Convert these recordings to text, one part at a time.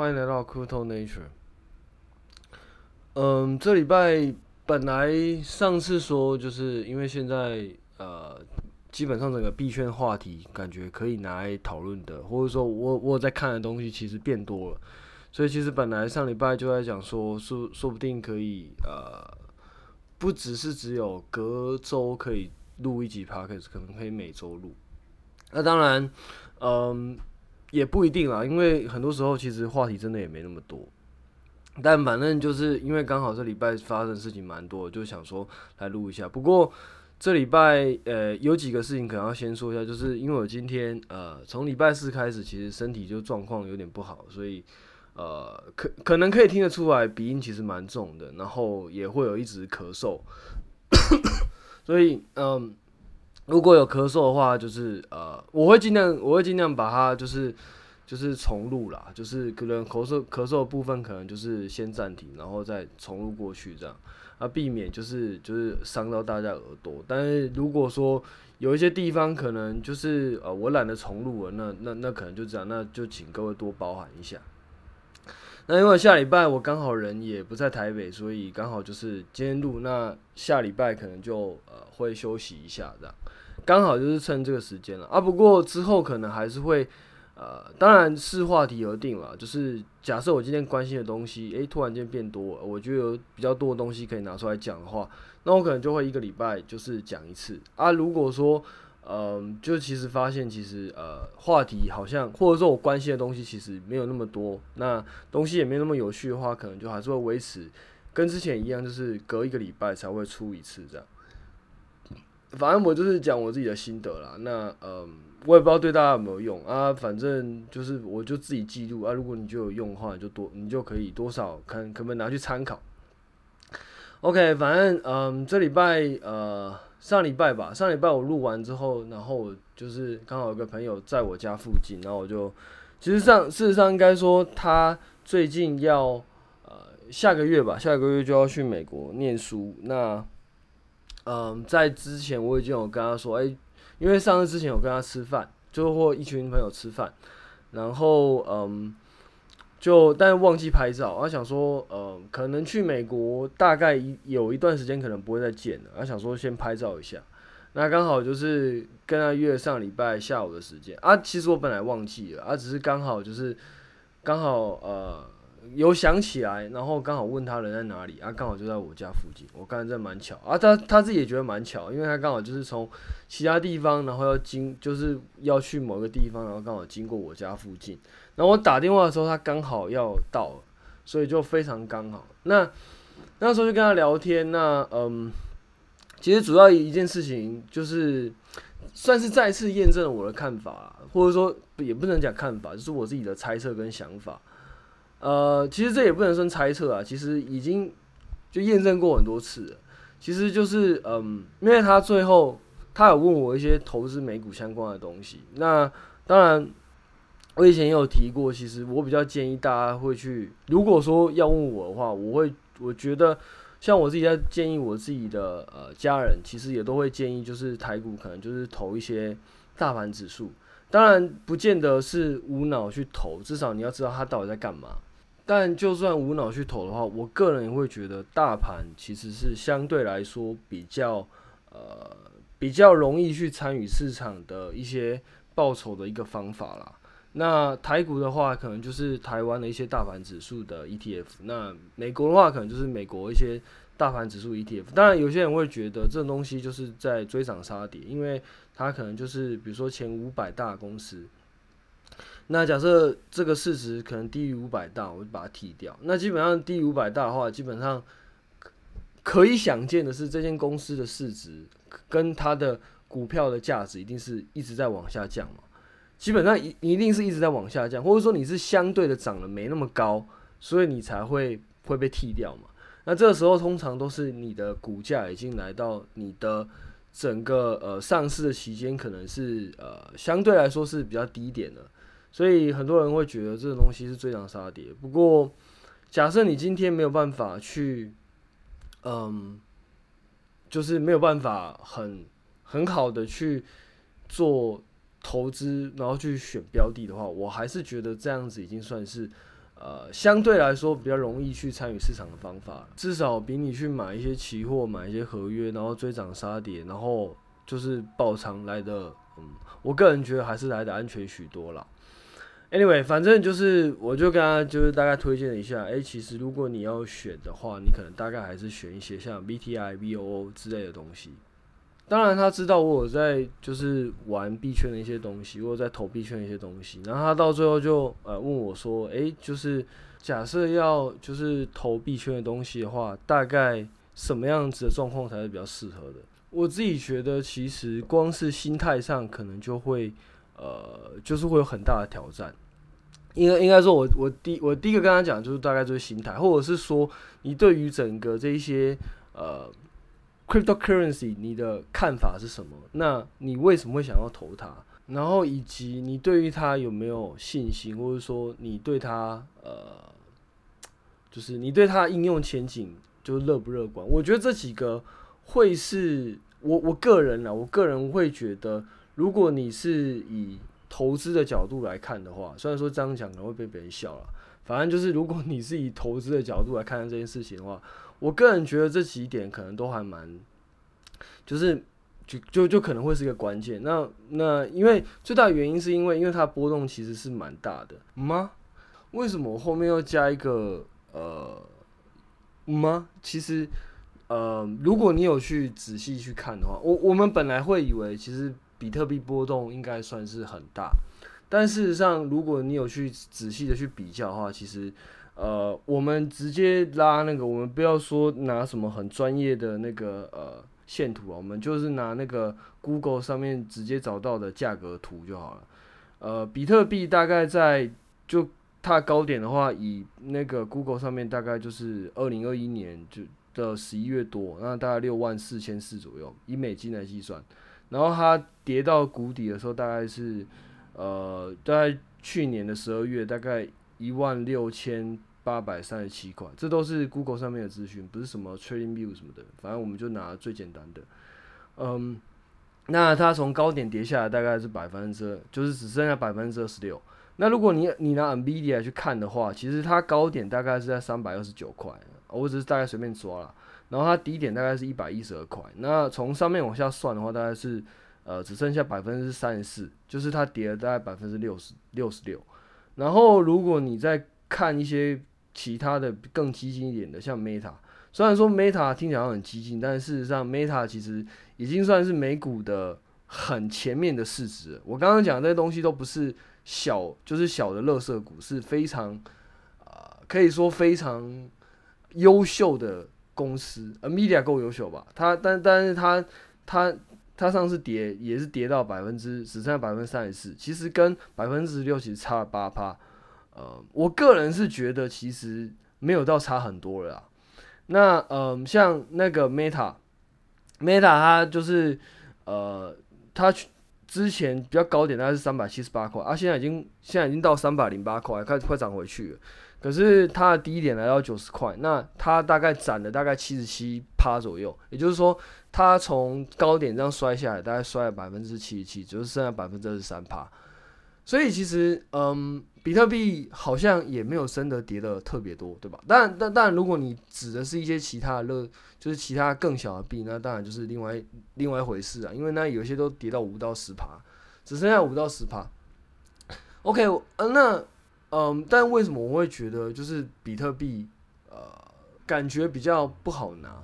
欢迎来到 Crypto Nature。嗯，这礼拜本来上次说，就是因为现在呃，基本上整个币圈话题感觉可以拿来讨论的，或者说我我在看的东西其实变多了，所以其实本来上礼拜就在讲说，说说不定可以呃，不只是只有隔周可以录一集 Podcast，可能可以每周录。那当然，嗯。也不一定啦，因为很多时候其实话题真的也没那么多，但反正就是因为刚好这礼拜发生的事情蛮多，就想说来录一下。不过这礼拜呃有几个事情可能要先说一下，就是因为我今天呃从礼拜四开始，其实身体就状况有点不好，所以呃可可能可以听得出来鼻音其实蛮重的，然后也会有一直咳嗽，所以嗯。如果有咳嗽的话，就是呃，我会尽量，我会尽量把它就是就是重录啦，就是可能咳嗽咳嗽的部分，可能就是先暂停，然后再重录过去这样，啊，避免就是就是伤到大家耳朵。但是如果说有一些地方可能就是呃，我懒得重录了，那那那可能就这样，那就请各位多包涵一下。那因为下礼拜我刚好人也不在台北，所以刚好就是今天录，那下礼拜可能就呃会休息一下这样。刚好就是趁这个时间了啊！不过之后可能还是会，呃，当然视话题而定了。就是假设我今天关心的东西，诶、突然间变多，我觉得有比较多的东西可以拿出来讲的话，那我可能就会一个礼拜就是讲一次啊。如果说，嗯、就其实发现其实呃话题好像或者说我关心的东西其实没有那么多，那东西也没那么有趣的话，可能就还是会维持跟之前一样，就是隔一个礼拜才会出一次这样。反正我就是讲我自己的心得啦，那嗯，我也不知道对大家有没有用啊。反正就是我就自己记录啊。如果你就有用的话，就多你就可以多少看可不可以拿去参考。OK，反正嗯，这礼拜呃上礼拜吧，上礼拜我录完之后，然后就是刚好有个朋友在我家附近，然后我就其实上事实上应该说他最近要呃下个月吧，下个月就要去美国念书，那。嗯，在之前我已经有跟他说，哎、因为上次之前有跟他吃饭，就或一群朋友吃饭，然后嗯，就但忘记拍照，他想说，嗯，可能去美国大概有一段时间可能不会再见了，他想说先拍照一下，那刚好就是跟他约上礼拜下午的时间啊，其实我本来忘记了，啊，只是刚好就是刚好呃。有想起来，然后刚好问他人在哪里啊，刚好就在我家附近。我刚才这蛮巧啊，他他自己也觉得蛮巧，因为他刚好就是从其他地方，然后要经就是要去某个地方，然后刚好经过我家附近。然后我打电话的时候，他刚好要到，所以就非常刚好。那那时候就跟他聊天，那嗯，其实主要一件事情就是算是再次验证了我的看法，或者说也不能讲看法，就是我自己的猜测跟想法。呃，其实这也不能算猜测啊，其实已经就验证过很多次了。其实就是，嗯，因为他最后他有问我一些投资美股相关的东西。那当然，我以前也有提过，其实我比较建议大家会去，如果说要问我的话，我会我觉得像我自己在建议我自己的呃家人，其实也都会建议，就是台股可能就是投一些大盘指数。当然，不见得是无脑去投，至少你要知道它到底在干嘛。但就算无脑去投的话，我个人也会觉得大盘其实是相对来说比较呃比较容易去参与市场的一些报酬的一个方法啦。那台股的话，可能就是台湾的一些大盘指数的 ETF；那美国的话，可能就是美国一些大盘指数 ETF。当然，有些人会觉得这东西就是在追涨杀跌，因为它可能就是比如说前五百大公司。那假设这个市值可能低于五百大，我就把它剔掉。那基本上低于五百大的话，基本上可以想见的是，这间公司的市值跟它的股票的价值一定是一直在往下降嘛。基本上一一定是一直在往下降，或者说你是相对的涨得没那么高，所以你才会会被剔掉嘛。那这个时候通常都是你的股价已经来到你的整个呃上市的期间，可能是呃相对来说是比较低点的。所以很多人会觉得这个东西是追涨杀跌。不过，假设你今天没有办法去，嗯，就是没有办法很很好的去做投资，然后去选标的的话，我还是觉得这样子已经算是，呃，相对来说比较容易去参与市场的方法，至少比你去买一些期货、买一些合约，然后追涨杀跌，然后就是爆仓来的，嗯，我个人觉得还是来的安全许多了。Anyway，反正就是，我就跟他就是大概推荐了一下，诶、其实如果你要选的话，你可能大概还是选一些像 VTI、VOO 之类的东西。当然，他知道我有在就是玩币圈的一些东西，我有在投币圈的一些东西。然后他到最后就呃问我说，诶、就是假设要就是投币圈的东西的话，大概什么样子的状况才是比较适合的？我自己觉得，其实光是心态上可能就会。呃，就是会有很大的挑战，应该应该说我，我第我第一个跟他讲，就是大概就是心态，或者是说你对于整个这一些呃 cryptocurrency 你的看法是什么？那你为什么会想要投它？然后以及你对于它有没有信心，或者说你对它呃，就是你对它应用前景就乐不乐观？我觉得这几个会是我我个人呢，我个人会觉得。如果你是以投资的角度来看的话，虽然说这样讲可能会被别人笑了，反正就是如果你是以投资的角度来看这件事情的话，我个人觉得这几点可能都还蛮，就是就就就可能会是一个关键。那那因为最大的原因是因为因为它波动其实是蛮大的吗？为什么我后面要加一个呃吗？其实呃，如果你有去仔细去看的话，我我们本来会以为其实。比特币波动应该算是很大，但事实上，如果你有去仔细的去比较的话，其实，呃，我们直接拉那个，我们不要说拿什么很专业的那个呃线图啊，我们就是拿那个 Google 上面直接找到的价格图就好了。呃，比特币大概在就它高点的话，以那个 Google 上面大概就是二零二一年就的十一月多，那大概六万四千四左右，以美金来计算。然后它跌到谷底的时候，大概是，呃，大概去年的十二月，大概一万六千八百三十七块，这都是 Google 上面的资讯，不是什么 TradingView 什么的，反正我们就拿最简单的。嗯，那它从高点跌下来，大概是百分之，就是只剩下百分之二十六。那如果你你拿 NVIDIA 去看的话，其实它高点大概是在三百二十九块，我只是大概随便抓了。然后它低点大概是一百一十二块，那从上面往下算的话，大概是呃只剩下百分之三十四，就是它跌了大概百分之六十六十六。然后如果你再看一些其他的更激进一点的，像 Meta，虽然说 Meta 听起来很激进，但事实上 Meta 其实已经算是美股的很前面的市值。我刚刚讲这些东西都不是小，就是小的垃圾股，是非常、呃，可以说非常优秀的。公司，NVIDIA 够优秀吧？它但但是它它它上次跌也是跌到百分之只剩下百分之三十四，其实跟百分之十六其实差了八趴。呃，我个人是觉得其实没有到差很多了。那嗯、呃，像那个 Meta，Meta 它就是呃，它之前比较高点大概是三百七十八块，啊，现在已经现在已经到三百零八块，快快涨回去了。可是它的低点来到九十块，那它大概涨了大概七十七趴左右，也就是说，它从高点这样摔下来，大概摔了百分之七十七，就是剩下百分之二十三趴。所以其实，嗯，比特币好像也没有升的跌得特别多，对吧？但但，但，如果你指的是一些其他的乐，就是其他更小的币，那当然就是另外另外一回事啊。因为那有些都跌到五到十趴，只剩下五到十趴。OK，嗯、那。嗯，但为什么我会觉得就是比特币，呃，感觉比较不好拿？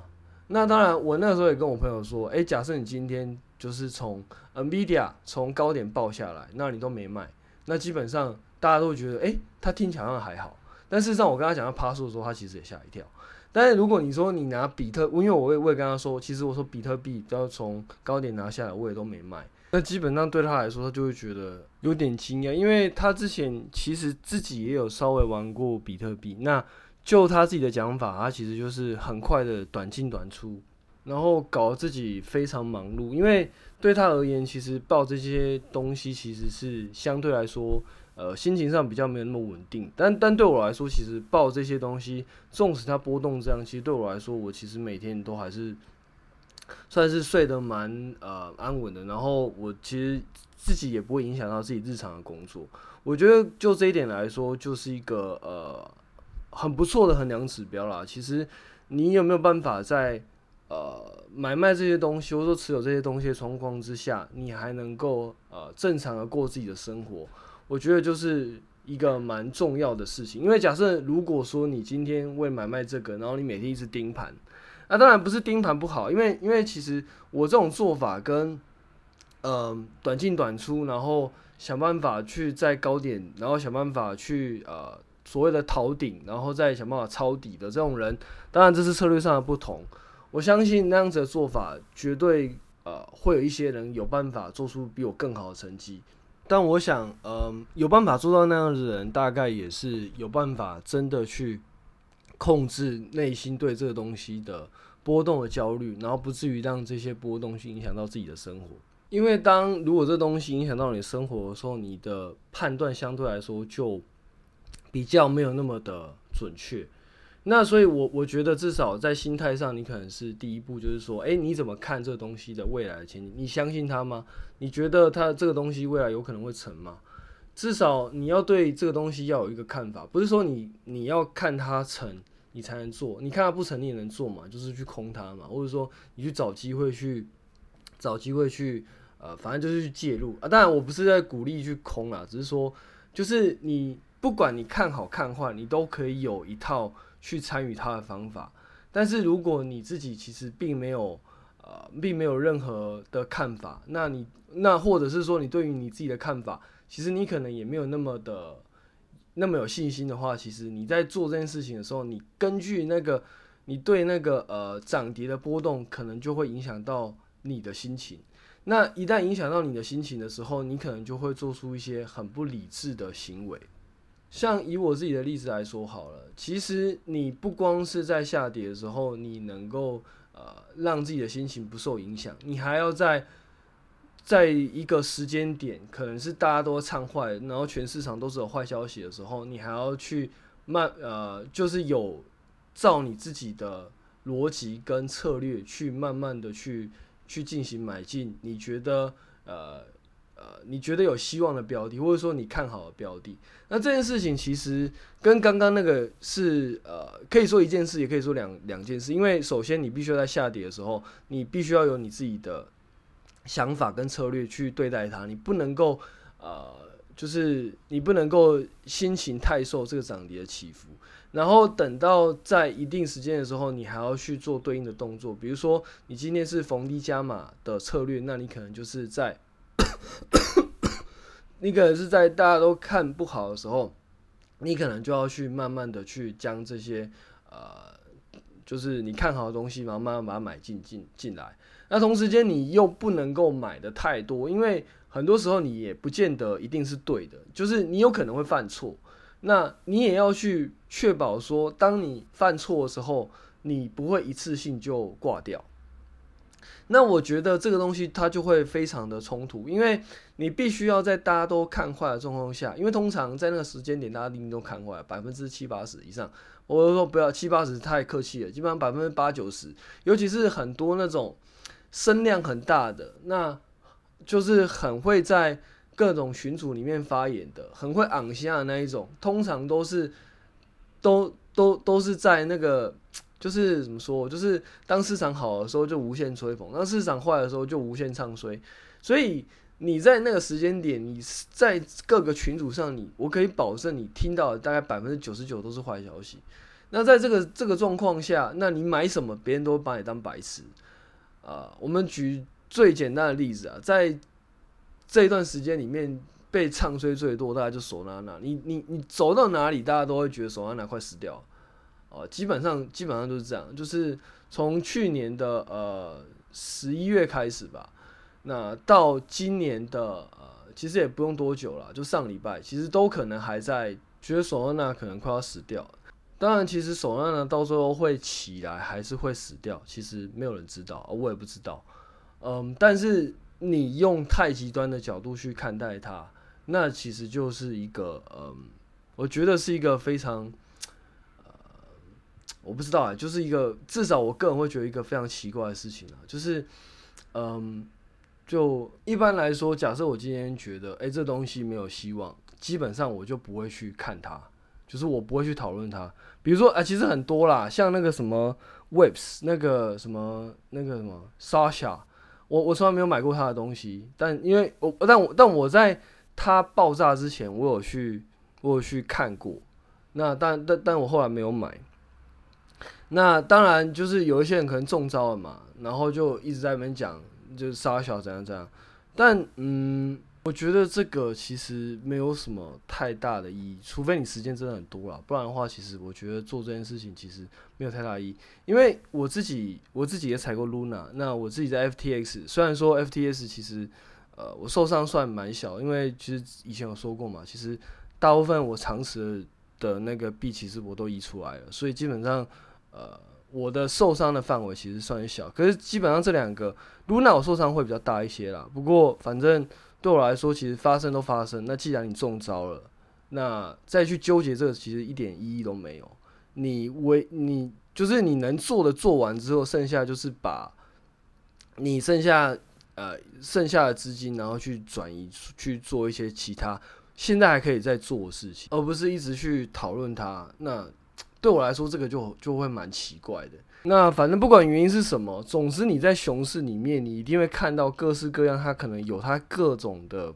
那当然，我那时候也跟我朋友说，诶、假设你今天就是从 NVIDIA 从高点爆下来，那你都没卖，那基本上大家都会觉得，诶、欸，它听起来好像还好。但事实上，我跟他讲到趴数的时候，他其实也吓一跳。但是如果你说你拿比特，因为我也我也跟他说，其实我说比特币要从高点拿下来，我也都没卖。那基本上对他来说，他就会觉得有点惊讶，因为他之前其实自己也有稍微玩过比特币。那就他自己的讲法，他其实就是很快的短进短出，然后搞得自己非常忙碌。因为对他而言，其实报这些东西其实是相对来说。呃，心情上比较没有那么稳定，但但对我来说，其实报这些东西，纵使它波动这样，其实对我来说，我其实每天都还是算是睡得蛮呃安稳的。然后我其实自己也不会影响到自己日常的工作。我觉得就这一点来说，就是一个呃很不错的衡量指标啦。其实你有没有办法在呃买卖这些东西，或者说持有这些东西的状况之下，你还能够呃正常的过自己的生活？我觉得就是一个蛮重要的事情。因为假设如果说你今天为买卖这个，然后你每天一直盯盘，那当然不是盯盘不好，因为因为其实我这种做法跟呃短进短出，然后。想办法去在高点，然后想办法去呃所谓的逃顶，然后再想办法抄底的这种人，当然这是策略上的不同。我相信那样子的做法，绝对呃会有一些人有办法做出比我更好的成绩。但我想，嗯、有办法做到那样的人，大概也是有办法真的去控制内心对这个东西的波动的焦虑，然后不至于让这些波动去影响到自己的生活。因为当如果这东西影响到你生活的时候，你的判断相对来说就比较没有那么的准确。那所以我，我觉得至少在心态上，你可能是第一步，就是说，诶，你怎么看这个东西的未来前景？你相信它吗？你觉得它这个东西未来有可能会成吗？至少你要对这个东西要有一个看法，不是说你你要看它成，你才能做。你看它不成，你也能做嘛？就是去空它嘛，或者说你去找机会去。找机会去，呃，反正就是去介入啊。当然，我不是在鼓励去空啊，只是说，就是你不管你看好看坏，你都可以有一套去参与它的方法。但是如果你自己其实并没有，呃，并没有任何的看法，那你那或者是说你对于你自己的看法，其实你可能也没有那么的那么有信心的话，其实你在做这件事情的时候，你根据那个你对那个呃涨跌的波动，可能就会影响到。你的心情，那一旦影响到你的心情的时候，你可能就会做出一些很不理智的行为。像以我自己的例子来说好了，其实你不光是在下跌的时候，你能够呃让自己的心情不受影响，你还要在在一个时间点，可能是大家都唱坏，然后全市场都是有坏消息的时候，你还要去慢呃，就是有照你自己的逻辑跟策略去慢慢的去。去进行买进，你觉得呃呃，你觉得有希望的标的，或者说你看好的标的，那这件事情其实跟刚刚那个是呃，可以说一件事，也可以说两两件事。因为首先你必须要在下跌的时候，你必须要有你自己的想法跟策略去对待它，你不能够呃，就是你不能够心情太受这个涨跌的起伏。然后等到在一定时间的时候，你还要去做对应的动作。比如说，你今天是逢低加码的策略，那你可能就是在，你可能是在大家都看不好的时候，你可能就要去慢慢的去将这些呃，就是你看好的东西，然后慢慢把它买进进进来。那同时间你又不能够买的太多，因为很多时候你也不见得一定是对的，就是你有可能会犯错。那你也要去确保说，当你犯错的时候，你不会一次性就挂掉。那我觉得这个东西它就会非常的冲突，因为你必须要在大家都看坏的状况下，因为通常在那个时间点，大家一定都看坏，百分之七八十以上。我就说不要七八十太客气了，基本上百分之八九十，尤其是很多那种声量很大的，那就是很会在。各种群组里面发言的，很会昂虾的那一种，通常都是都都都是在那个，就是怎么说，就是当市场好的时候就无限吹捧，当市场坏的时候就无限唱衰。所以你在那个时间点，你在各个群组上你，我可以保证你听到的大概百分之九十九都是坏消息。那在这个这个状况下，那你买什么，别人都把你当白痴啊。我们举最简单的例子啊，在这一段时间里面被唱衰最多，大概就索纳纳。你你你走到哪里，大家都会觉得索纳纳快死掉呃。基本上基本上都是这样，就是从去年的呃十一月开始吧，那到今年的呃，其实也不用多久了，就上礼拜，其实都可能还在觉得索纳可能快要死掉。当然，其实索纳呢到最后会起来还是会死掉，其实没有人知道，我也不知道。嗯，但是。你用太极端的角度去看待它，那其实就是一个，嗯，我觉得是一个非常，我不知道啊，就是一个至少我个人会觉得一个非常奇怪的事情啊，就是，嗯，就一般来说，假设我今天觉得，诶，这东西没有希望，基本上我就不会去看它，就是我不会去讨论它。比如说啊，其实很多啦，像那个什么 Waves，那个什么那个什么 Sasha，我我从来没有买过他的东西，但因为我但我但我在它爆炸之前，我有去我有去看过，那但但但我后来没有买。那当然就是有一些人可能中招了嘛，然后就一直在那边讲，就是杀小怎样怎样。但嗯，我觉得这个其实没有什么太大的意义，除非你时间真的很多了，不然的话，其实我觉得做这件事情其实没有太大意义。因为我自己我自己也踩过 Luna，那我自己在 FTX，虽然说 FTX 其实呃我受伤算蛮小，因为其实以前有说过嘛，其实大部分我常识的那个币其实我都移出来了，所以基本上。呃，我的受伤的范围其实算小，可是基本上这两个，Luna 我受伤会比较大一些啦。不过反正对我来说，其实发生都发生。那既然你中招了，那再去纠结这个，其实一点意义都没有。你为你就是你能做的做完之后，剩下就是把你剩下呃剩下的资金，然后去转移去做一些其他现在还可以再做的事情，而不是一直去讨论它。那。对我来说，这个就就会蛮奇怪的。那反正不管原因是什么，总之你在熊市里面，你一定会看到各式各样，它可能有它各种的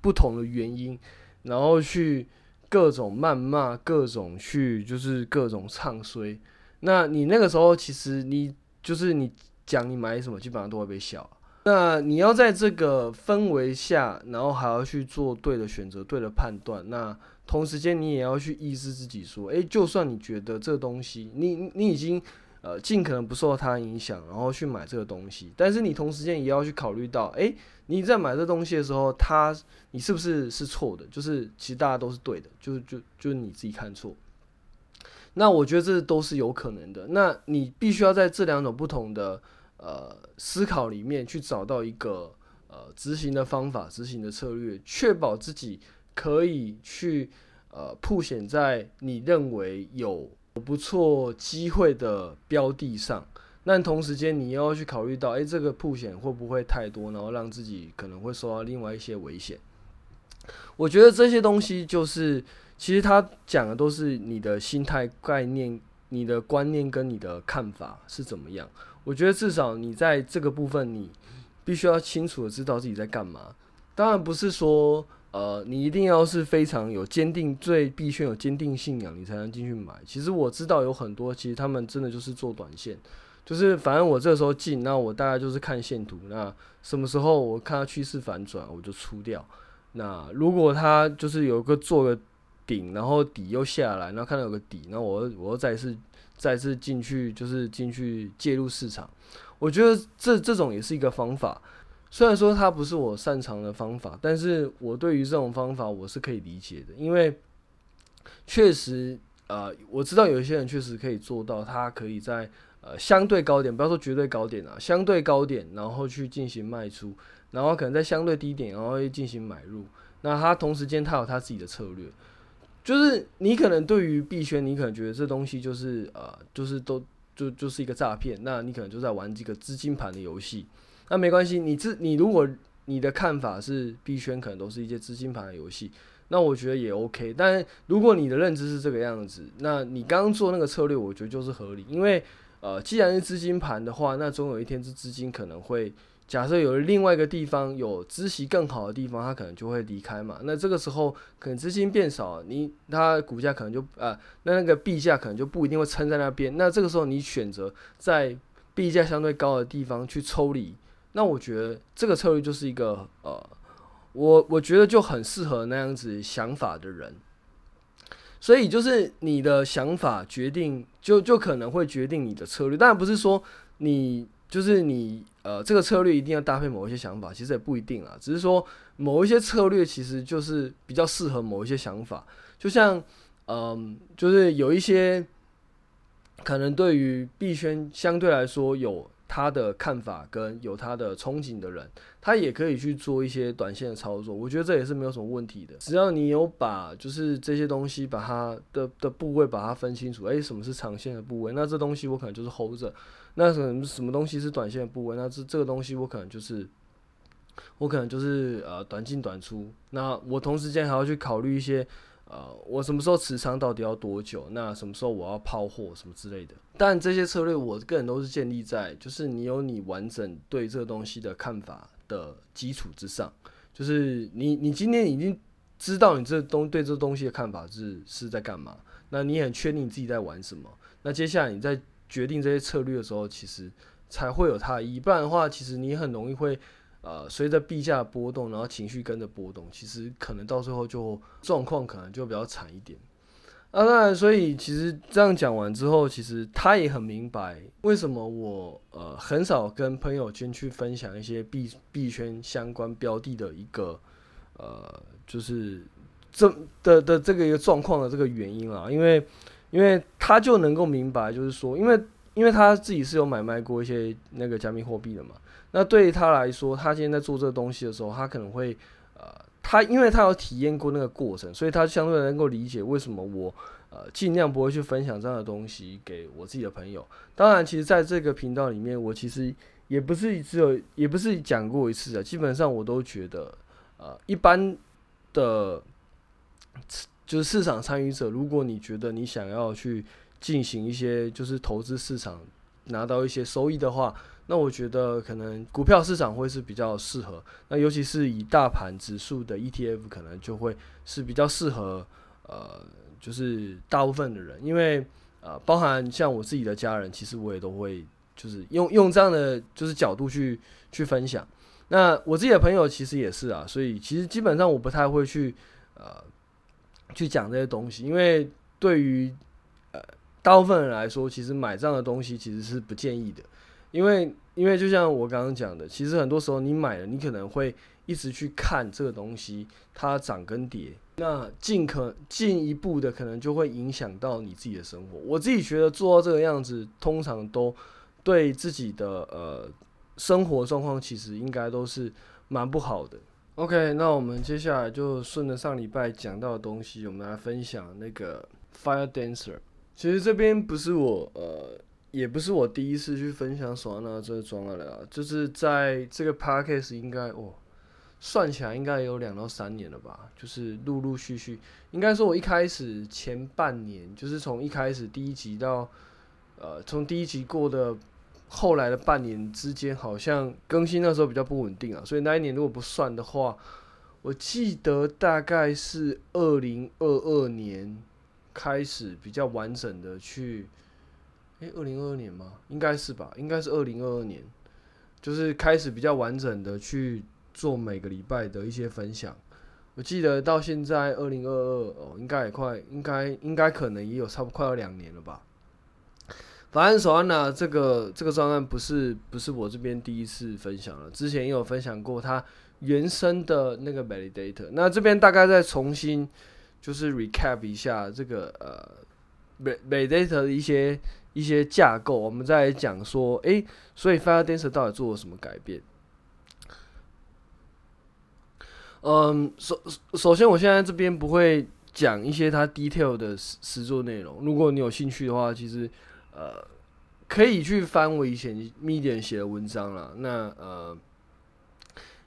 不同的原因，然后去各种谩骂，各种去就是各种唱衰。那你那个时候，其实你就是你讲你买什么，基本上都会被笑。那你要在这个氛围下，然后还要去做对的选择、对的判断。那同时间，你也要去意识自己说，诶，就算你觉得这东西，你你已经呃尽可能不受它影响，然后去买这个东西，但是你同时间也要去考虑到，诶，你在买这东西的时候，它你是不是是错的？就是其实大家都是对的，就是就就是你自己看错。那我觉得这都是有可能的。那你必须要在这两种不同的呃思考里面去找到一个呃执行的方法、执行的策略，确保自己。可以去呃曝险在你认为有不错机会的标的上，那同时间你要去考虑到，诶、这个曝险会不会太多，然后让自己可能会受到另外一些危险。我觉得这些东西就是，其实他讲的都是你的心态、概念、你的观念跟你的看法是怎么样。我觉得至少你在这个部分，你必须要清楚的知道自己在干嘛。当然不是说。呃，你一定要是非常有坚定，最必须有坚定信仰，你才能进去买。其实我知道有很多，其实他们真的就是做短线，就是反正我这时候进，那我大概就是看线图，那什么时候我看到趋势反转，我就出掉。那如果它就是有个做个顶，然后底又下来，然后看到有个底，那我我又再次再次进去，就是进去介入市场。我觉得这这种也是一个方法。虽然说它不是我擅长的方法，但是我对于这种方法我是可以理解的，因为确实，呃，我知道有一些人确实可以做到，他可以在呃相对高点，不要说绝对高点啊，相对高点，然后去进行卖出，然后可能在相对低点，然后会进行买入。那他同时间他有他自己的策略，就是你可能对于币圈，你可能觉得这东西就是呃，就是都就就是一个诈骗，那你可能就在玩这个资金盘的游戏。那没关系，你自你如果你的看法是币圈可能都是一些资金盘的游戏，那我觉得也 OK。但如果你的认知是这个样子，那你刚刚做那个策略，我觉得就是合理。因为呃，既然是资金盘的话，那总有一天这资金可能会假设有另外一个地方有孳息更好的地方，他可能就会离开嘛。那这个时候可能资金变少，你它股价可能就呃，那那个币价可能就不一定会撑在那边。那这个时候你选择在币价相对高的地方去抽离。那我觉得这个策略就是一个呃，我我觉得就很适合那样子想法的人，所以就是你的想法决定，就就可能会决定你的策略。当然不是说你就是你呃这个策略一定要搭配某一些想法，其实也不一定啊。只是说某一些策略其实就是比较适合某一些想法，就像嗯、就是有一些可能对于币圈相对来说有。他的看法跟有他的憧憬的人，他也可以去做一些短线的操作，我觉得这也是没有什么问题的。只要你有把就是这些东西把它的的部位把它分清楚，诶、什么是长线的部位？那这东西我可能就是 hold 着。那什么什么东西是短线的部位？那这这个东西我可能就是我可能就是呃短进短出。那我同时间还要去考虑一些呃，我什么时候持仓到底要多久？那什么时候我要抛货什么之类的。但这些策略，我个人都是建立在就是你有你完整对这个东西的看法的基础之上。就是你你今天已经知道你这东对这东西的看法是是在干嘛，那你很确定你自己在玩什么。那接下来你在决定这些策略的时候，其实才会有它的意义。不然的话，其实你很容易会。呃，随着币价波动，然后情绪跟着波动，其实可能到最后就状况可能就比较惨一点。啊，当然，所以其实这样讲完之后，其实他也很明白为什么我呃很少跟朋友圈去分享一些币币圈相关标的的一个呃，就是这的的这个一个状况的这个原因啊，因为因为他就能够明白，就是说，因为因为他自己是有买卖过一些那个加密货币的嘛。那对于他来说，他今天在做这个东西的时候，他可能会，呃，他因为他有体验过那个过程，所以他相对能够理解为什么我，呃，尽量不会去分享这样的东西给我自己的朋友。当然，其实在这个频道里面，我其实也不是只有，也不是讲过一次啊，基本上我都觉得，呃，一般的，就是市场参与者，如果你觉得你想要去进行一些就是投资市场拿到一些收益的话。那我觉得可能股票市场会是比较适合，那尤其是以大盘指数的 ETF，可能就会是比较适合，呃，就是大部分的人，因为呃，包含像我自己的家人，其实我也都会就是用用这样的就是角度去去分享。那我自己的朋友其实也是啊，所以其实基本上我不太会去呃去讲这些东西，因为对于呃大部分人来说，其实买这样的东西其实是不建议的。因为，因为就像我刚刚讲的，其实很多时候你买了，你可能会一直去看这个东西它涨跟跌，那进可进一步的可能就会影响到你自己的生活。我自己觉得做到这个样子，通常都对自己的呃生活状况其实应该都是蛮不好的。OK，那我们接下来就顺着上礼拜讲到的东西，我们来分享那个 Firedancer。其实这边不是我呃。也不是我第一次去分享索安娜这个专案了，就是在这个 podcast 应该哦，算起来应该有两到三年了吧，就是陆陆续续，应该说我一开始前半年，就是从一开始第一集到呃，从第一集过的后来的半年之间，好像更新那时候比较不稳定啊，所以那一年如果不算的话，我记得大概是二零二二年开始比较完整的去。诶，二零二二年吗？应该是吧，应该是二零二二年，就是开始比较完整的去做每个礼拜的一些分享。我记得到现在二零二二哦，应该也快，应该应该可能也有差不快要两年了吧。反正索安娜这个这个专案不是不是我这边第一次分享了，之前也有分享过它原生的那个 validator。那这边大概再重新就是 recap 一下这个呃 validator 的一些。一些架构，我们再来讲说，诶、所以 Firedancer 到底做了什么改变？嗯，首首先，我现在这边不会讲一些它 detail 的实实作内容。如果你有兴趣的话，其实呃可以去翻我以前 Medium 写的文章啦。那呃，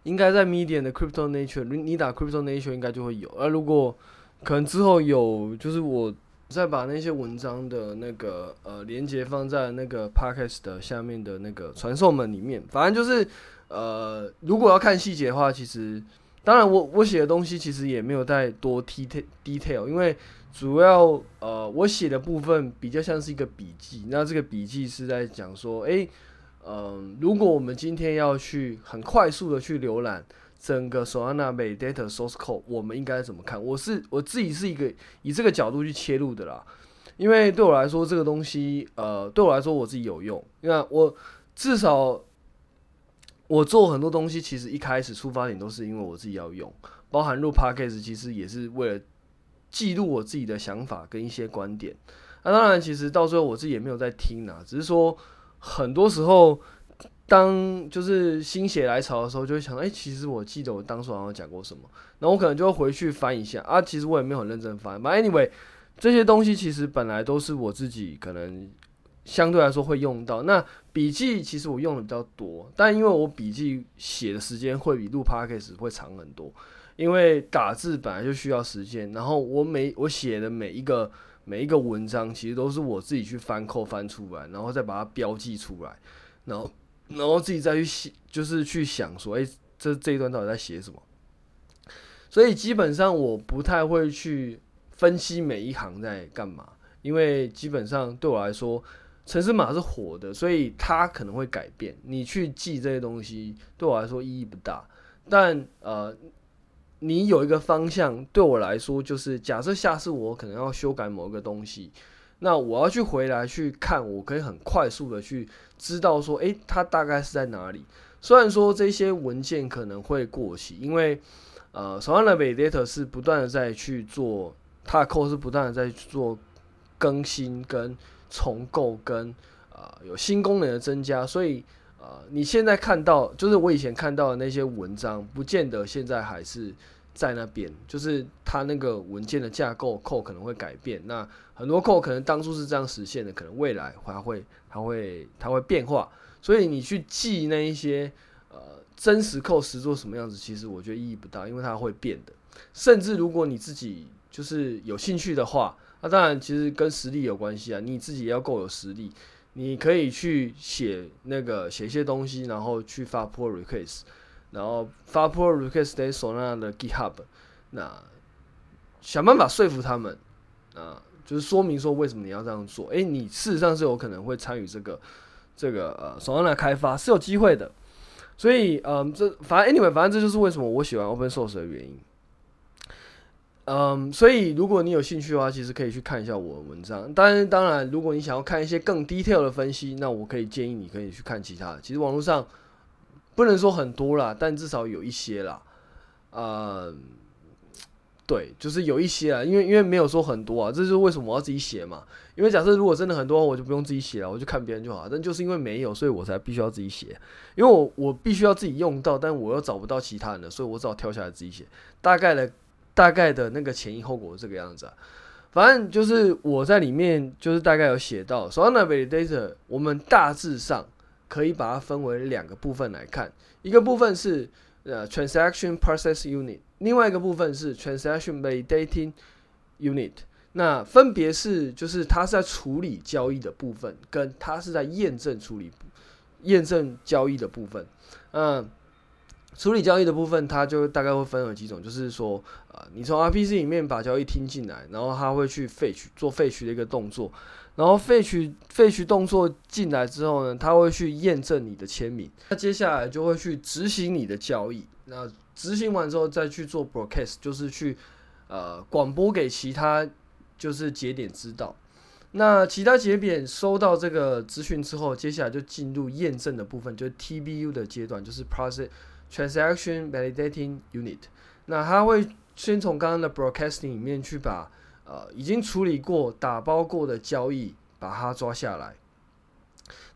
应该在 Medium 的 Crypto Nature，你打 Crypto Nature 应该就会有。而如果可能之后有，就是我。再把那些文章的那个呃连接放在那个 podcast 的下面的那个传送门里面，反正就是呃，如果要看细节的话，其实当然我我写的东西其实也没有太多 detail detail，因为主要呃我写的部分比较像是一个笔记，那这个笔记是在讲说，诶，嗯，如果我们今天要去很快速的去浏览。整个 Solana Validator Source Code 我们应该怎么看？我是我自己是一个以这个角度去切入的啦，因为对我来说这个东西，呃，对我来说我自己有用。那我至少我做很多东西，其实一开始出发点都是因为我自己要用，包含录 Podcast 其实也是为了记录我自己的想法跟一些观点。那当然，其实到最后我自己也没有在听啊，只是说很多时候。当就是心血来潮的时候，就会想，哎、欸，其实我记得我当初好像讲过什么，然后我可能就会回去翻一下啊。其实我也没有很认真翻，反正 anyway，这些东西其实本来都是我自己可能相对来说会用到。那笔记其实我用的比较多，但因为我笔记写的时间会比录 podcast 会长很多，因为打字本来就需要时间。然后我每我写的每一个每一个文章，其实都是我自己去翻扣翻出来，然后再把它标记出来，然后然后自己再去写，就是去想说，哎、这这一段到底在写什么？所以基本上我不太会去分析每一行在干嘛，因为基本上对我来说。程式码是火的，所以它可能会改变。你去记这些东西，对我来说意义不大。但呃，你有一个方向，对我来说就是，假设下次我可能要修改某一个东西，那我要去回来去看，我可以很快速的去知道说，诶，它大概是在哪里。虽然说这些文件可能会过期，因为呃，Solana Validator 是不断的在去做，它的 code 是不断的在做更新跟。重构跟啊、呃、有新功能的增加，所以啊、呃、你现在看到就是我以前看到的那些文章，不见得现在还是在那边，就是它那个文件的架构扣可能会改变，那很多扣可能当初是这样实现的，可能未来还会还会它会变化，所以你去记那一些呃真实扣实做什么样子，其实我觉得意义不大，因为它会变的，甚至如果你自己就是有兴趣的话。那、当然，其实跟实力有关系啊。你自己要够有实力，你可以去写那个写一些东西，然后去发 pull request，然后发 pull request 在 Solana 的 GitHub，那想办法说服他们啊，就是说明说为什么你要这样做。诶、你事实上是有可能会参与这个这个呃 Solana 开发是有机会的。所以，嗯，这反正 anyway，反正这就是为什么我喜欢 Open Source 的原因。嗯，所以如果你有兴趣的话，其实可以去看一下我的文章。当然，当然，如果你想要看一些更 detail 的分析，那我可以建议你可以去看其他的。其实网络上不能说很多啦，但至少有一些啦。嗯，对，就是有一些啊，因为因为没有说很多啊，这就是为什么我要自己写嘛。因为假设如果真的很多，我就不用自己写了，我就看别人就好。但就是因为没有，所以我才必须要自己写。因为我我必须要自己用到，但我又找不到其他人的，所以我只好跳下来自己写。大概的。大概的那个前因后果这个样子啊，反正就是我在里面就是大概有写到，Solana Validator 我们大致上可以把它分为两个部分来看，一个部分是呃 Transaction Process Unit，另外一个部分是 Transaction Validating Unit，那分别是就是它是在处理交易的部分，跟它是在验证处理验证交易的部分，嗯。处理交易的部分，它就大概会分为几种，就是说，呃，你从 RPC 里面把交易听进来，然后它会去 fetch 做 fetch 的一个动作，然后 fetch fetch 动作进来之后呢，它会去验证你的签名，那接下来就会去执行你的交易，那执行完之后再去做 broadcast，就是去呃广播给其他就是节点知道，那其他节点收到这个资讯之后，接下来就进入验证的部分，就是 TBU 的阶段，就是 process。Transaction Validating Unit，那它会先从刚刚的 Broadcasting 里面去把呃已经处理过、打包过的交易把它抓下来，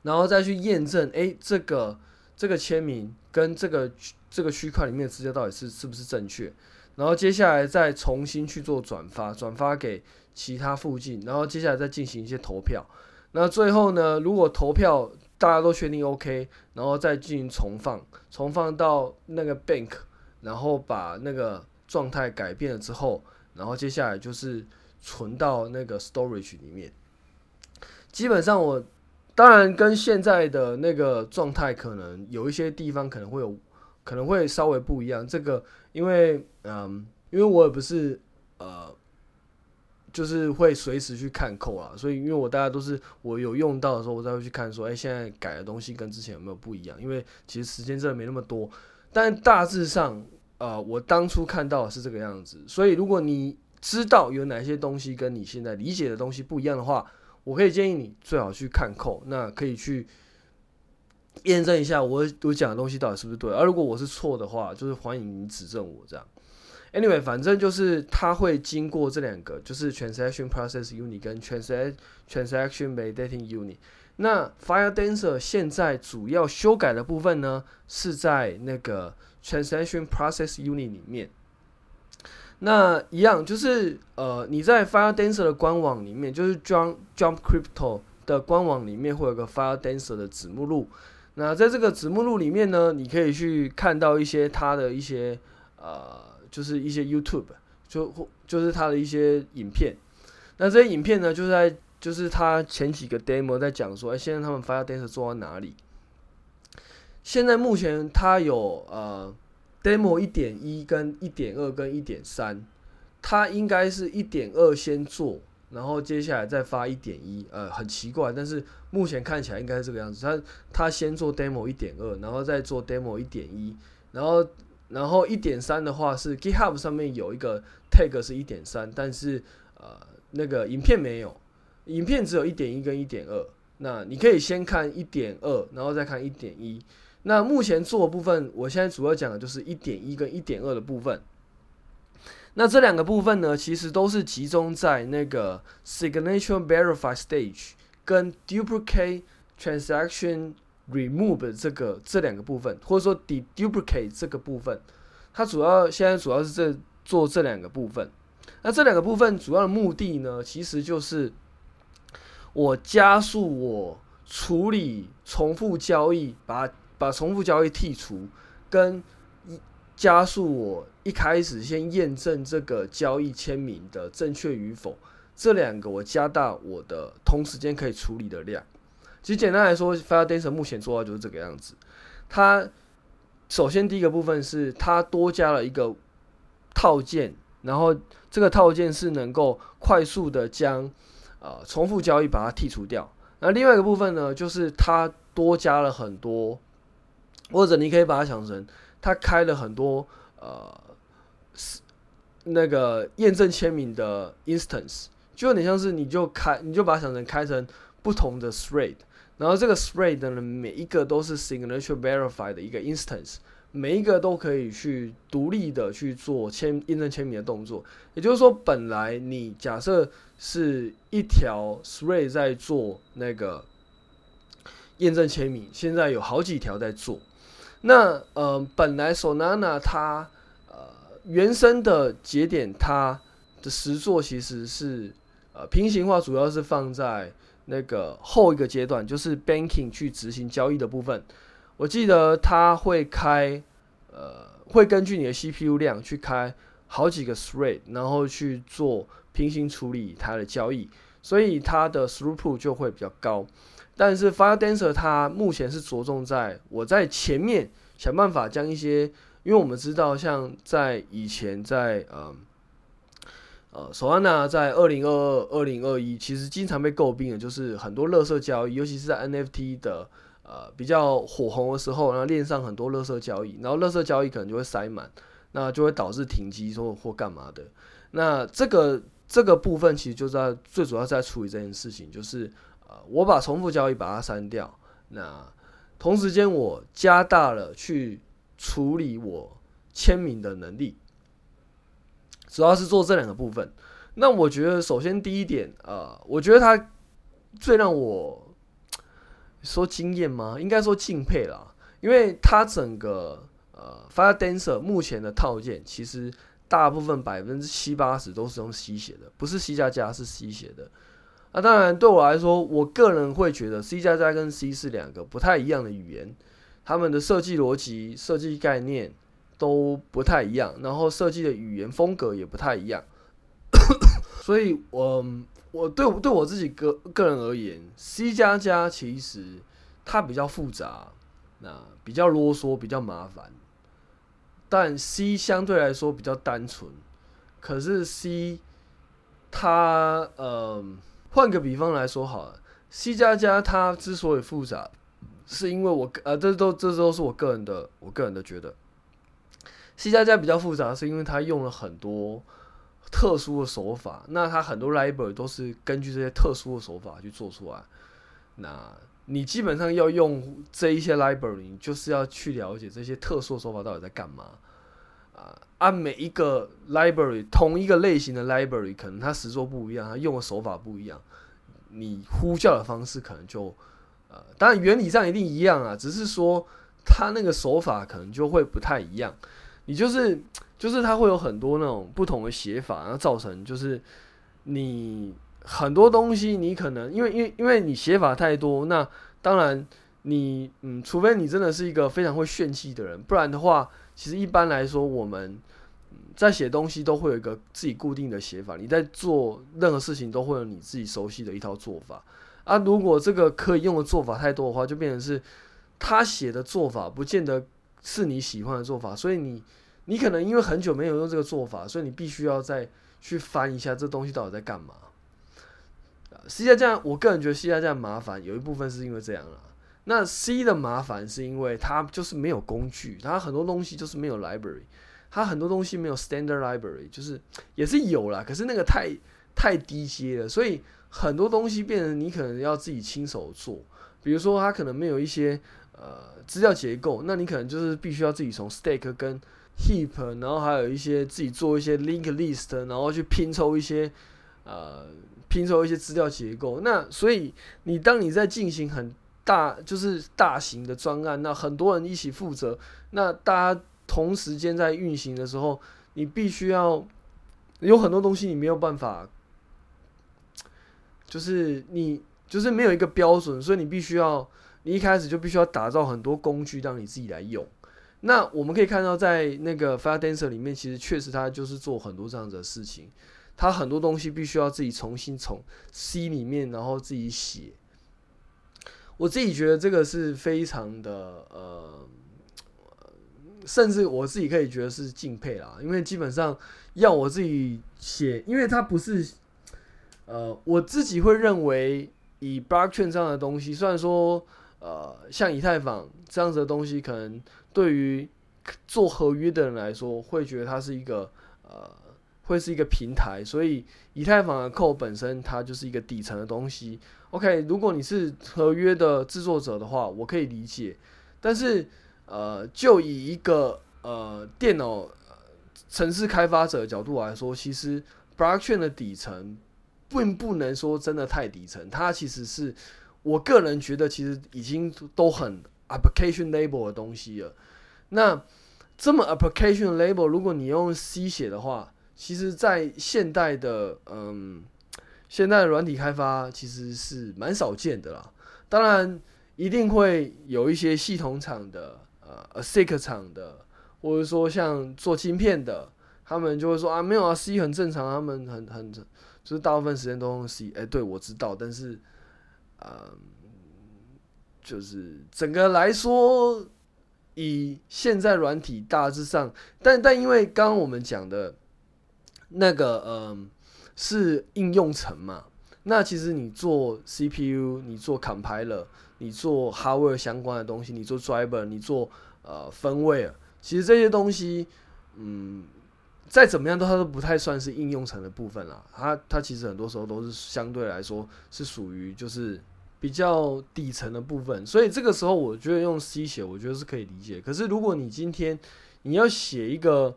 然后再去验证，哎、这个这个签名跟这个这个区块里面的资料到底是是不是正确，然后接下来再重新去做转发，转发给其他附近，然后接下来再进行一些投票，那最后呢，如果投票大家都确定 OK，然后再进行重放，重放到那个 bank，然后把那个状态改变了之后，然后接下来就是存到那个 storage 里面。基本上我当然跟现在的那个状态可能有一些地方可能会有，可能会稍微不一样。这个因为嗯，因为我也不是呃。就是会随时去看扣啊，所以因为我大家都是我有用到的时候，我才会去看说，哎，现在改的东西跟之前有没有不一样？因为其实时间真的没那么多，但大致上，呃，我当初看到的是这个样子。所以如果你知道有哪些东西跟你现在理解的东西不一样的话，我可以建议你最好去看扣，那可以去验证一下我我讲的东西到底是不是对。而如果我是错的话，就是欢迎你指正我这样。Anyway，反正就是它会经过这两个，就是 Transaction Process Unit 跟 Transaction Transaction Validating Unit。那 Firedancer 现在主要修改的部分呢，是在那个 Transaction Process Unit 里面。那一样就是呃，你在 Firedancer 的官网里面，就是 Jump Jump Crypto 的官网里面会有个 Firedancer 的子目录。那在这个子目录里面呢，你可以去看到一些它的一些呃，就是一些 YouTube，就或就是他的一些影片。那这些影片呢，就是在就是他前几个 demo 在讲说，哎，现在他们 Fire Dance 做到哪里？现在目前他有呃 demo 一点一跟一点二跟一点三，他应该是一点二先做。然后接下来再发一点一，呃，很奇怪，但是目前看起来应该是这个样子。他他先做 demo 一点二，然后再做 demo 一点一，然后然后一点三的话是 GitHub 上面有一个 tag 是一点三，但是呃那个影片没有，影片只有一点一跟一点二。那你可以先看一点二，然后再看一点一。那目前做的部分，我现在主要讲的就是一点一跟一点二的部分。那这两个部分呢，其实都是集中在那个 signature verify stage 跟 duplicate transaction remove 这个这两个部分，或者说 deduplicate 这个部分，它主要现在主要是这做这两个部分。那这两个部分主要的目的呢，其实就是我加速我处理重复交易，把把重复交易剔除，跟加速我。一开始先验证这个交易签名的正确与否，这两个我加大我的同时间可以处理的量。其实简单来说，Firedancer 目前做到就是这个样子。它首先第一个部分是它多加了一个套件，然后这个套件是能够快速的将呃重复交易把它剔除掉。那另外一个部分呢，就是它多加了很多，或者你可以把它想成它开了很多呃。是那个验证签名的 instance，就有点像是你就开，你就把它想成开成不同的 thread，然后这个 thread 的呢每一个都是 signature verify 的一个 instance，每一个都可以去独立的去做签验证签名的动作。也就是说，本来你假设是一条 thread 在做那个验证签名，现在有好几条在做。那呃，本来 Solana 它呃原生的节点，它的实作其实是呃平行化，主要是放在那个后一个阶段，就是 banking 去执行交易的部分。我记得它会开呃，会根据你的 CPU 量去开好几个 thread，然后去做平行处理它的交易，所以它的 throughput 就会比较高。但是 Firedancer 它目前是着重在我在前面想办法将一些因为我们知道，像在以前在呃呃，Solana 在二零二二、二零二一，其实经常被诟病的就是很多垃圾交易，尤其是在 NFT 的呃比较火红的时候，然后链上很多垃圾交易，然后垃圾交易可能就会塞满，那就会导致停机说或干嘛的。那这个这个部分其实就在最主要在处理这件事情，就是呃我把重复交易把它删掉，那同时间我加大了去。处理我签名的能力，主要是做这两个部分。那我觉得，首先第一点，呃，我觉得他最让我 说惊艳吗？应该说敬佩啦，因为他整个呃，Firedancer 目前的套件，其实大部分百分之七八十都是用 C 写的，不是 C 加加，是 C 写的。那当然，对我来说，我个人会觉得 C 加加跟 C 是两个不太一样的语言。他们的设计逻辑、设计概念都不太一样，然后设计的语言风格也不太一样，所以我我对对我自己个个人而言，C 加加其实它比较复杂，那比较啰嗦，比较麻烦，但 C 相对来说比较单纯。可是 C 它呃，换个比方来说好了，C 加加它之所以复杂。是因为我呃，这都这都是我个人的，我个人的觉得，C 加加比较复杂，是因为它用了很多特殊的手法。那它很多 library 都是根据这些特殊的手法去做出来。那你基本上要用这一些 library，你就是要去了解这些特殊的手法到底在干嘛啊？按每一个 library，同一个类型的 library，可能它实作不一样，它用的手法不一样，你呼叫的方式可能就。呃，当然原理上一定一样啊，只是说他那个手法可能就会不太一样。你就是就是他会有很多那种不同的写法，然后造成就是你很多东西你可能因为因为因为你写法太多，那当然你嗯，除非你真的是一个非常会炫技的人，不然的话，其实一般来说我们在写东西都会有一个自己固定的写法。你在做任何事情都会有你自己熟悉的一套做法啊。如果这个可以用的做法太多的话，就变成是他写的做法不见得是你喜欢的做法，所以你你可能因为很久没有用这个做法，所以你必须要再去翻一下这东西到底在干嘛。C 加加，我个人觉得 C 加加麻烦，有一部分是因为这样啦。那 C 的麻烦是因为它就是没有工具，它很多东西就是没有 library，它很多东西没有 standard library，就是也是有啦，可是那个太太低阶了，所以很多东西变成你可能要自己亲手做。比如说，它可能没有一些呃资料结构，那你可能就是必须要自己从 stack 跟 heap，然后还有一些自己做一些 link list，然后去拼凑一些呃。拼凑一些资料结构，那所以你当你在进行很大就是大型的专案，那很多人一起负责，那大家同时间在运行的时候，你必须要有很多东西你没有办法，就是你就是没有一个标准，所以你必须要你一开始就必须要打造很多工具让你自己来用。那我们可以看到，在那个 Firedancer 里面，其实确实他就是做很多这样的事情。他很多东西必须要自己重新从 C 里面，然后自己写。我自己觉得这个是非常的呃，甚至我自己可以觉得是敬佩啦，因为基本上要我自己写，因为它不是呃，我自己会认为以 Blockchain 这样的东西，虽然说呃，像以太坊这样子的东西，可能对于做合约的人来说，会觉得它是一个呃。会是一个平台，所以以太坊的扣本身它就是一个底层的东西。OK，如果你是合约的制作者的话，我可以理解。但是，呃，就以一个呃电脑程式开发者的角度来说，其实 Blockchain 的底层并不能说真的太底层，它其实是我个人觉得其实已经都很 application label 的东西了。那这么 application label，如果你用 C 写的话，其实，在现代的嗯，现代的软体开发其实是蛮少见的啦。当然，一定会有一些系统厂的呃，ASIC 厂的，或者说像做晶片的，他们就会说啊，没有啊，C 很正常，他们很很就是大部分时间都用 C。哎，对，我知道，但是，嗯，就是整个来说，以现在软体大致上，但但因为刚刚我们讲的。那个嗯，是应用层嘛？那其实你做 CPU，你做 compiler，你做 hardware 相关的东西，你做 driver，你做呃 firmware，其实这些东西，嗯，再怎么样都它都不太算是应用层的部分啦。它它其实很多时候都是相对来说是属于就是比较底层的部分。所以这个时候我觉得用 C 写，我觉得是可以理解。可是如果你今天你要写一个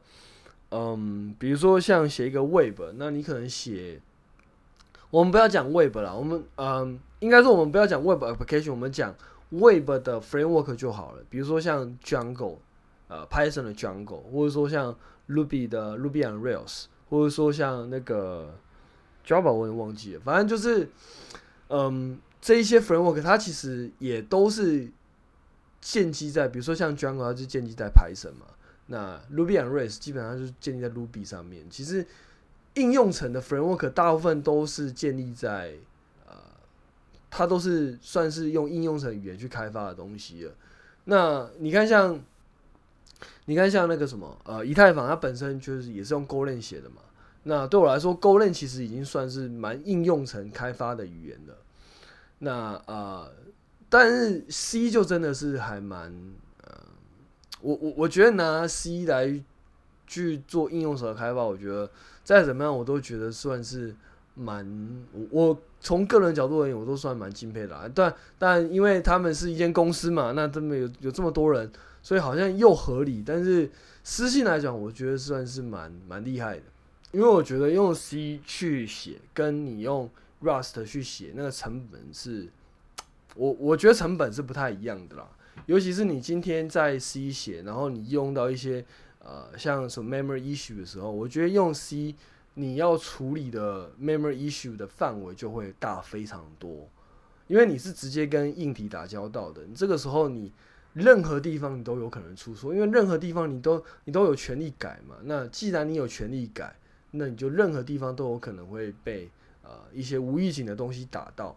嗯，比如说像写一个 Web，那你可能写，我们不要讲 Web 啦，我们嗯，应该说我们不要讲 Web application，我们讲 Web 的 framework 就好了。比如说像 Django，呃，Python 的 Django，或者说像 Ruby 的 Ruby on Rails，或者说像那个 Java，我也忘记了，反正就是，嗯，这一些 framework 它其实也都是建基在，比如说像 Django，它就建基在 Python 嘛。那 Ruby and Rails 基本上就是建立在 Ruby 上面。其实应用层的 framework 大部分都是建立在呃，它都是算是用应用层语言去开发的东西了。那你看像，你看像那个什么呃，以太坊它本身就是也是用 Golang 写的嘛。那对我来说，Golang 其实已经算是蛮应用层开发的语言了。那呃，但是 C 就真的是还蛮。呃我我我觉得拿 C 来去做应用层的开发，我觉得再怎么样我都觉得算是蛮我从个人角度而言，我都算蛮敬佩的啊。但但因为他们是一间公司嘛，那这么有有这么多人，所以好像又合理。但是私信来讲，我觉得算是蛮蛮厉害的，因为我觉得用 C 去写，跟你用 Rust 去写，那个成本是，我我觉得成本是不太一样的啦。尤其是你今天在 C 写，然后你用到一些呃像什么 memory issue 的时候，我觉得用 C 你要处理的 memory issue 的范围就会大非常多，因为你是直接跟硬体打交道的，你这个时候你任何地方你都有可能出错，因为任何地方你都你都有权利改嘛。那既然你有权利改，那你就任何地方都有可能会被呃一些无预警的东西打到。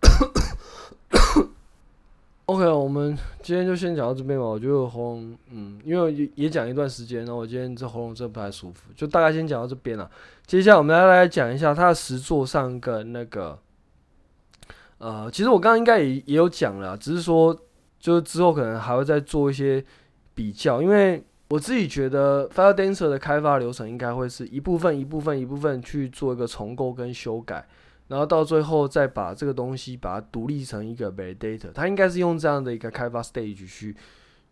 OK，我们今天就先讲到这边吧。我觉得喉咙，嗯，因为也也讲一段时间，然后我今天这喉咙真的不太舒服，就大概先讲到这边了。接下来我们来来讲一下它的实作上跟那个，呃，其实我刚刚应该也也有讲了，只是说就是之后可能还会再做一些比较，因为我自己觉得 FireDancer 的开发流程应该会是一部分一部分一部分去做一个重构跟修改。然后到最后再把这个东西把它独立成一个 validator，它应该是用这样的一个开发 stage 去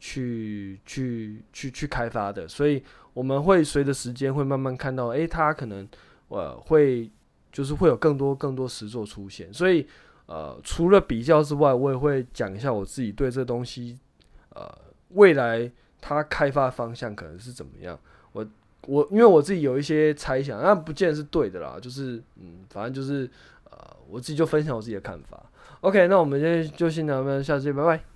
去去去去开发的，所以我们会随着时间会慢慢看到，诶，它可能呃会就是会有更多更多实作出现，所以呃除了比较之外，我也会讲一下我自己对这东西呃未来它开发方向可能是怎么样，我。我因为我自己有一些猜想，那不见得是对的啦，就是嗯，反正就是呃，我自己就分享我自己的看法。OK，那我们今天就先聊到这边，下次见，拜拜。